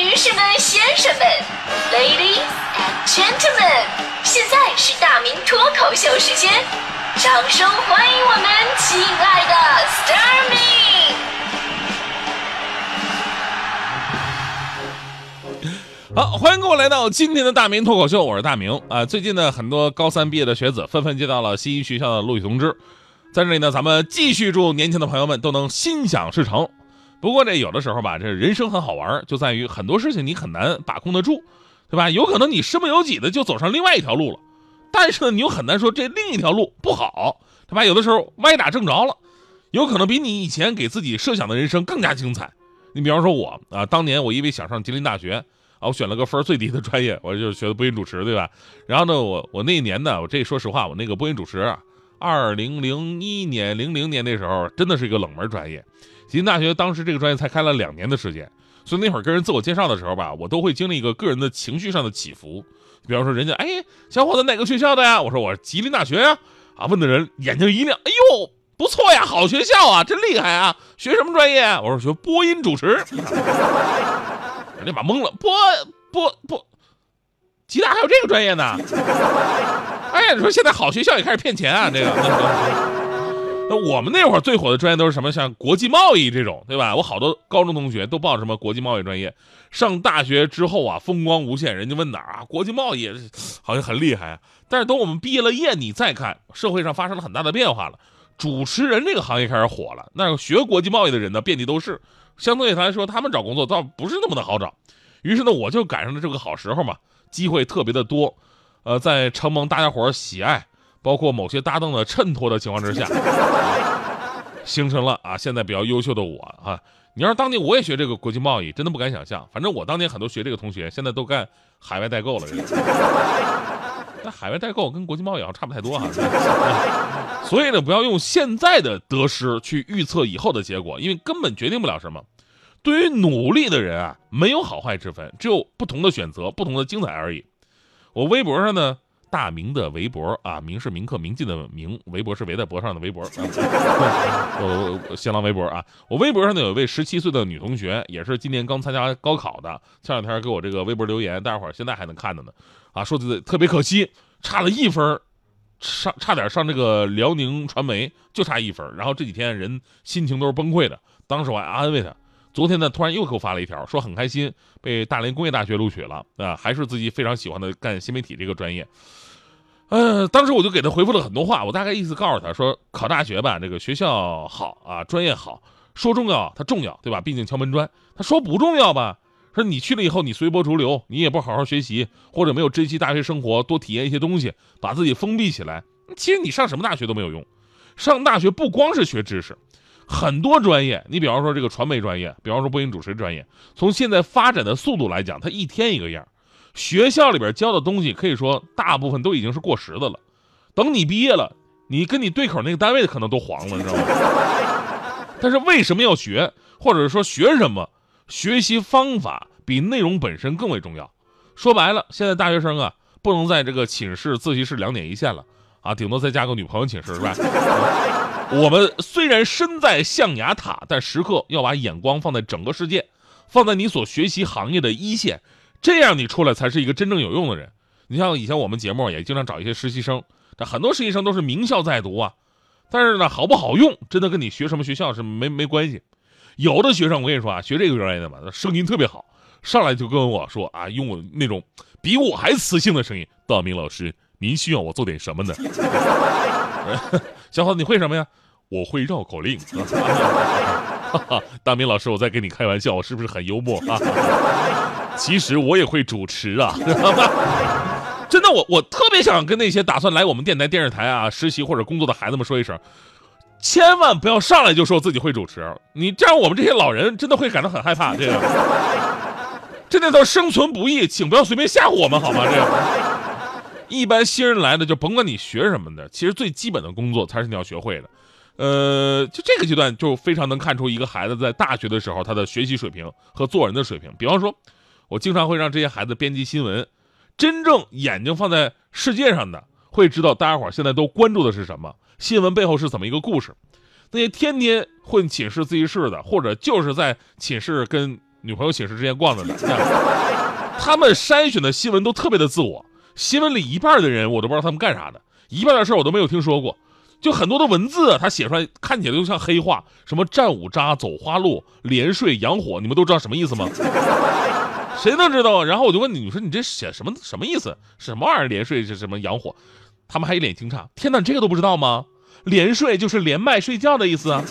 女士们、先生们，Ladies and Gentlemen，现在是大明脱口秀时间，掌声欢迎我们亲爱的 s t a r m y 好，欢迎各位来到今天的大明脱口秀，我是大明啊。最近呢，很多高三毕业的学子纷纷接到了心仪学校的录取通知，在这里呢，咱们继续祝年轻的朋友们都能心想事成。不过这有的时候吧，这人生很好玩，就在于很多事情你很难把控得住，对吧？有可能你身不由己的就走上另外一条路了，但是呢，你又很难说这另一条路不好，对吧？有的时候歪打正着了，有可能比你以前给自己设想的人生更加精彩。你比方说我啊，当年我因为想上吉林大学啊，我选了个分最低的专业，我就学的播音主持，对吧？然后呢，我我那一年呢，我这说实话，我那个播音主持啊，二零零一年、零零年那时候真的是一个冷门专业。吉林大学当时这个专业才开了两年的时间，所以那会儿跟人自我介绍的时候吧，我都会经历一个个人的情绪上的起伏。比方说，人家哎，小伙子哪个学校的呀？我说我是吉林大学呀。啊，问的人眼睛一亮，哎呦，不错呀，好学校啊，真厉害啊！学什么专业？我说学播音主持。人家把懵了，播播播，吉大还有这个专业呢？哎呀，你说现在好学校也开始骗钱啊，这个。那我们那会儿最火的专业都是什么？像国际贸易这种，对吧？我好多高中同学都报什么国际贸易专业。上大学之后啊，风光无限。人家问哪儿啊？国际贸易好像很厉害啊。但是等我们毕了业，你再看，社会上发生了很大的变化了。主持人这个行业开始火了。那学国际贸易的人呢，遍地都是。相对来说，他们找工作倒不是那么的好找。于是呢，我就赶上了这个好时候嘛，机会特别的多。呃，在承蒙大家伙喜爱。包括某些搭档的衬托的情况之下，形成了啊，现在比较优秀的我啊。你要是当年我也学这个国际贸易，真的不敢想象。反正我当年很多学这个同学，现在都干海外代购了。那海外代购跟国际贸易好像差不太多哈。所以呢，不要用现在的得失去预测以后的结果，因为根本决定不了什么。对于努力的人啊，没有好坏之分，只有不同的选择，不同的精彩而已。我微博上呢。大明的微博啊，明是铭刻铭记的明，微博是围在脖上的微博。我新浪微博啊，我微博上呢有一位十七岁的女同学，也是今年刚参加高考的，前两天给我这个微博留言，大家伙现在还能看着呢。啊，说的特别可惜，差了一分，上差点上这个辽宁传媒，就差一分。然后这几天人心情都是崩溃的，当时我还安慰她。昨天呢，突然又给我发了一条，说很开心被大连工业大学录取了啊，还是自己非常喜欢的干新媒体这个专业。呃，当时我就给他回复了很多话，我大概意思告诉他说，考大学吧，这个学校好啊，专业好，说重要它重要，对吧？毕竟敲门砖。他说不重要吧？说你去了以后，你随波逐流，你也不好好学习，或者没有珍惜大学生活，多体验一些东西，把自己封闭起来。其实你上什么大学都没有用，上大学不光是学知识。很多专业，你比方说这个传媒专业，比方说播音主持专业，从现在发展的速度来讲，它一天一个样。学校里边教的东西，可以说大部分都已经是过时的了。等你毕业了，你跟你对口那个单位的可能都黄了，你知道吗？但是为什么要学，或者说学什么？学习方法比内容本身更为重要。说白了，现在大学生啊，不能在这个寝室自习室两点一线了啊，顶多再加个女朋友寝室是吧？我们虽然身在象牙塔，但时刻要把眼光放在整个世界，放在你所学习行业的一线，这样你出来才是一个真正有用的人。你像以前我们节目也经常找一些实习生，这很多实习生都是名校在读啊，但是呢，好不好用，真的跟你学什么学校是没没关系。有的学生我跟你说啊，学这个专业的嘛，声音特别好，上来就跟我说啊，用我那种比我还磁性的声音，道明老师，您需要我做点什么呢？小伙子，你会什么呀？我会绕口令。大明老师，我在跟你开玩笑，我是不是很幽默啊？其实我也会主持啊。真的，我我特别想跟那些打算来我们电台、电视台啊实习或者工作的孩子们说一声，千万不要上来就说自己会主持，你这样我们这些老人真的会感到很害怕。这个，这叫生存不易，请不要随便吓唬我们好吗？这个。一般新人来的就甭管你学什么的，其实最基本的工作才是你要学会的。呃，就这个阶段就非常能看出一个孩子在大学的时候他的学习水平和做人的水平。比方说，我经常会让这些孩子编辑新闻，真正眼睛放在世界上的，会知道大家伙现在都关注的是什么，新闻背后是怎么一个故事。那些天天混寝室自习室的，或者就是在寝室跟女朋友寝室之间逛着呢。他们筛选的新闻都特别的自我，新闻里一半的人我都不知道他们干啥的，一半的事我都没有听说过。就很多的文字，他写出来看起来就像黑话，什么战五渣、走花路、连睡、养火，你们都知道什么意思吗？谁能知道？然后我就问你，你说你这写什么什么意思？什么玩意儿连睡是什么阳火？他们还一脸惊诧，天哪，这个都不知道吗？连睡就是连麦睡觉的意思啊。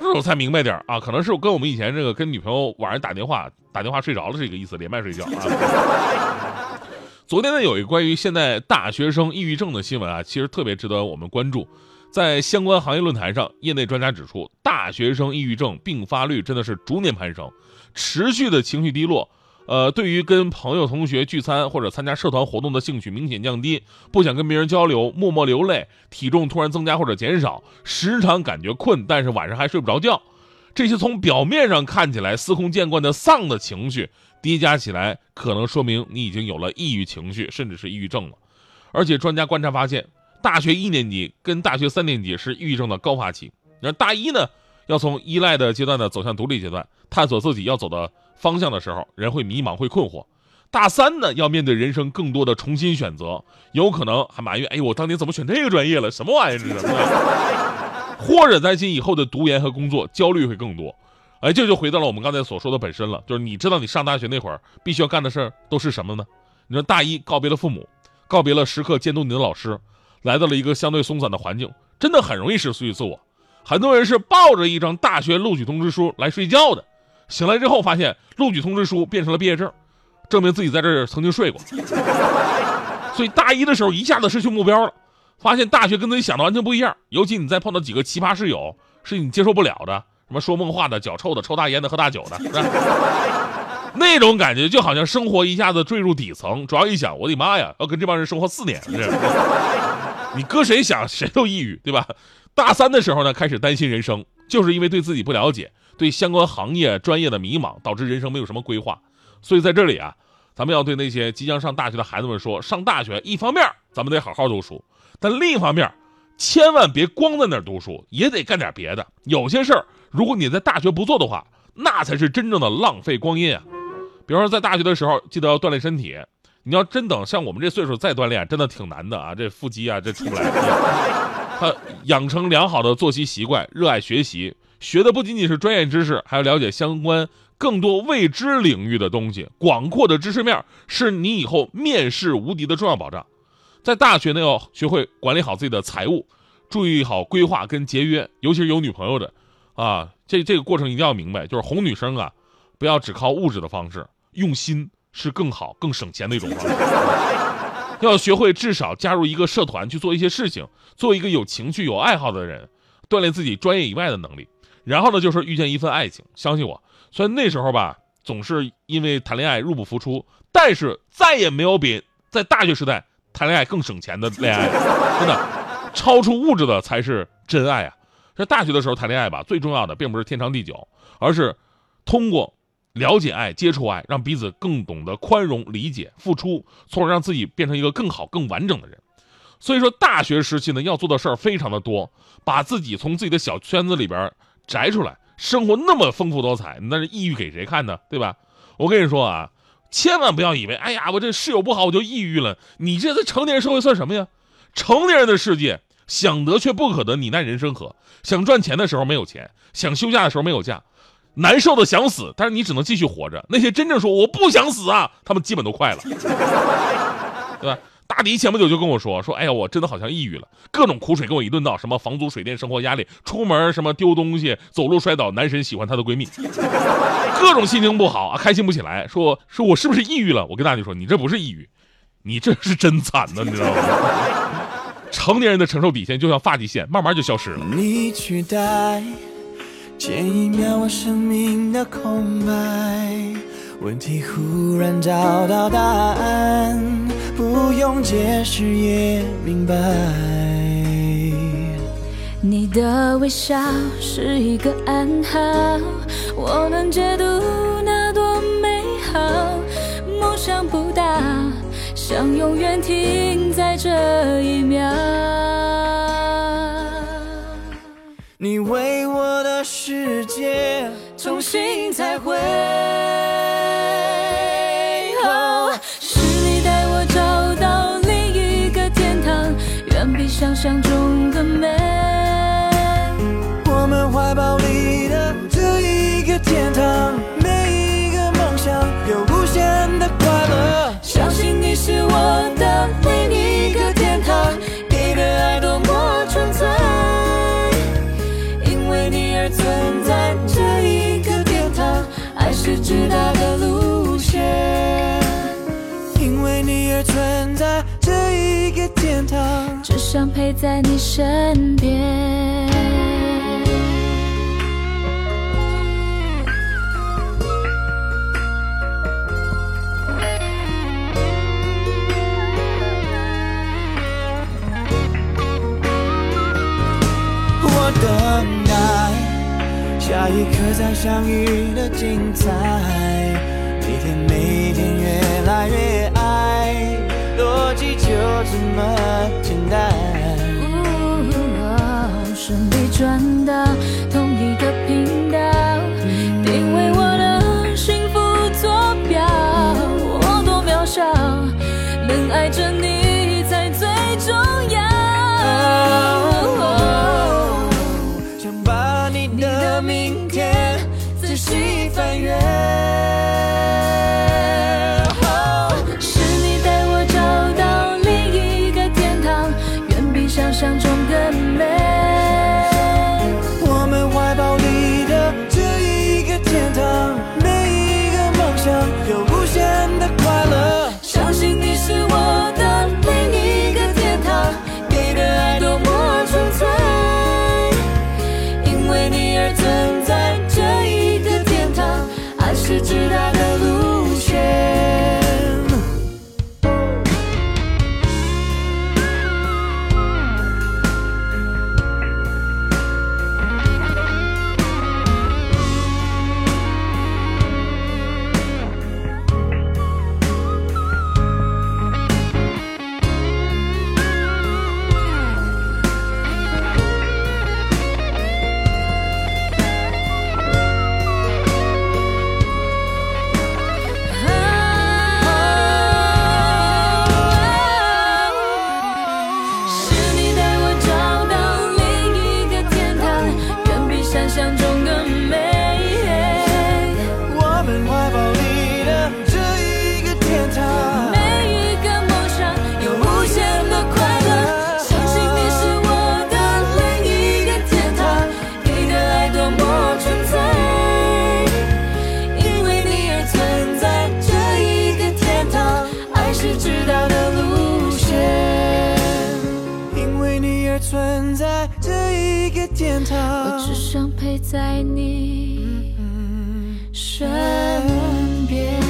这我才明白点啊，可能是跟我们以前这个跟女朋友晚上打电话打电话睡着了这个意思，连麦睡觉啊。昨天呢，有一个关于现在大学生抑郁症的新闻啊，其实特别值得我们关注。在相关行业论坛上，业内专家指出，大学生抑郁症并发率真的是逐年攀升，持续的情绪低落，呃，对于跟朋友、同学聚餐或者参加社团活动的兴趣明显降低，不想跟别人交流，默默流泪，体重突然增加或者减少，时常感觉困，但是晚上还睡不着觉。这些从表面上看起来司空见惯的丧的情绪。叠加起来，可能说明你已经有了抑郁情绪，甚至是抑郁症了。而且专家观察发现，大学一年级跟大学三年级是抑郁症的高发期。而大一呢，要从依赖的阶段呢走向独立阶段，探索自己要走的方向的时候，人会迷茫，会困惑。大三呢，要面对人生更多的重新选择，有可能还埋怨：哎，我当年怎么选这个专业了？什么玩意儿？这是？或者担心以后的读研和工作，焦虑会更多。哎，这就回到了我们刚才所说的本身了，就是你知道你上大学那会儿必须要干的事儿都是什么呢？你说大一告别了父母，告别了时刻监督你的老师，来到了一个相对松散的环境，真的很容易失去自我。很多人是抱着一张大学录取通知书来睡觉的，醒来之后发现录取通知书变成了毕业证，证明自己在这儿曾经睡过。所以大一的时候一下子失去目标了，发现大学跟自己想的完全不一样，尤其你再碰到几个奇葩室友，是你接受不了的。什么说梦话的、脚臭的、抽大烟的、喝大酒的，那种感觉就好像生活一下子坠入底层。主要一想，我的妈呀，要跟这帮人生活四年，你搁谁想谁都抑郁，对吧？大三的时候呢，开始担心人生，就是因为对自己不了解，对相关行业专业的迷茫，导致人生没有什么规划。所以在这里啊，咱们要对那些即将上大学的孩子们说：上大学，一方面咱们得好好读书，但另一方面。千万别光在那儿读书，也得干点别的。有些事儿，如果你在大学不做的话，那才是真正的浪费光阴啊。比如说，在大学的时候，记得要锻炼身体。你要真等像我们这岁数再锻炼，真的挺难的啊。这腹肌啊，这出不来。他养成良好的作息习惯，热爱学习，学的不仅仅是专业知识，还要了解相关更多未知领域的东西。广阔的知识面是你以后面试无敌的重要保障。在大学呢，要学会管理好自己的财务，注意好规划跟节约，尤其是有女朋友的，啊，这这个过程一定要明白，就是哄女生啊，不要只靠物质的方式，用心是更好、更省钱的一种方式。要学会至少加入一个社团去做一些事情，做一个有情趣、有爱好的人，锻炼自己专业以外的能力。然后呢，就是遇见一份爱情，相信我，虽然那时候吧，总是因为谈恋爱入不敷出，但是再也没有比在大学时代。谈恋爱更省钱的恋爱，真的，超出物质的才是真爱啊！在大学的时候谈恋爱吧，最重要的并不是天长地久，而是通过了解爱、接触爱，让彼此更懂得宽容、理解、付出，从而让自己变成一个更好、更完整的人。所以说，大学时期呢，要做的事儿非常的多，把自己从自己的小圈子里边摘出来，生活那么丰富多彩，那是抑郁给谁看呢？对吧？我跟你说啊。千万不要以为，哎呀，我这室友不好，我就抑郁了。你这在成年人社会算什么呀？成年人的世界，想得却不可得，你奈人生何？想赚钱的时候没有钱，想休假的时候没有假，难受的想死，但是你只能继续活着。那些真正说我不想死啊，他们基本都快了，对吧？大迪前不久就跟我说说，哎呀，我真的好像抑郁了，各种苦水跟我一顿倒，什么房租、水电、生活压力，出门什么丢东西、走路摔倒，男神喜欢她的闺蜜，各种心情不好啊，开心不起来，说说我是不是抑郁了？我跟大迪说，你这不是抑郁，你这是真惨呢，你知道吗？成年人的承受底线就像发际线，慢慢就消失了。你取代前一秒我生命的空白，问题忽然找到答案。不用解释也明白，你的微笑是一个暗号，我能解读那多美好。梦想不大，想永远停在这一秒。心才会。存在这一个天堂只想陪在你身边。我等待下一刻再相遇的精彩。每天每天越来越这么简单，顺利转到同一个频道，定位我的幸福坐标。我多渺小，能爱着你。想把你的明天仔细翻阅。在这一个天堂。我只想陪在你身边。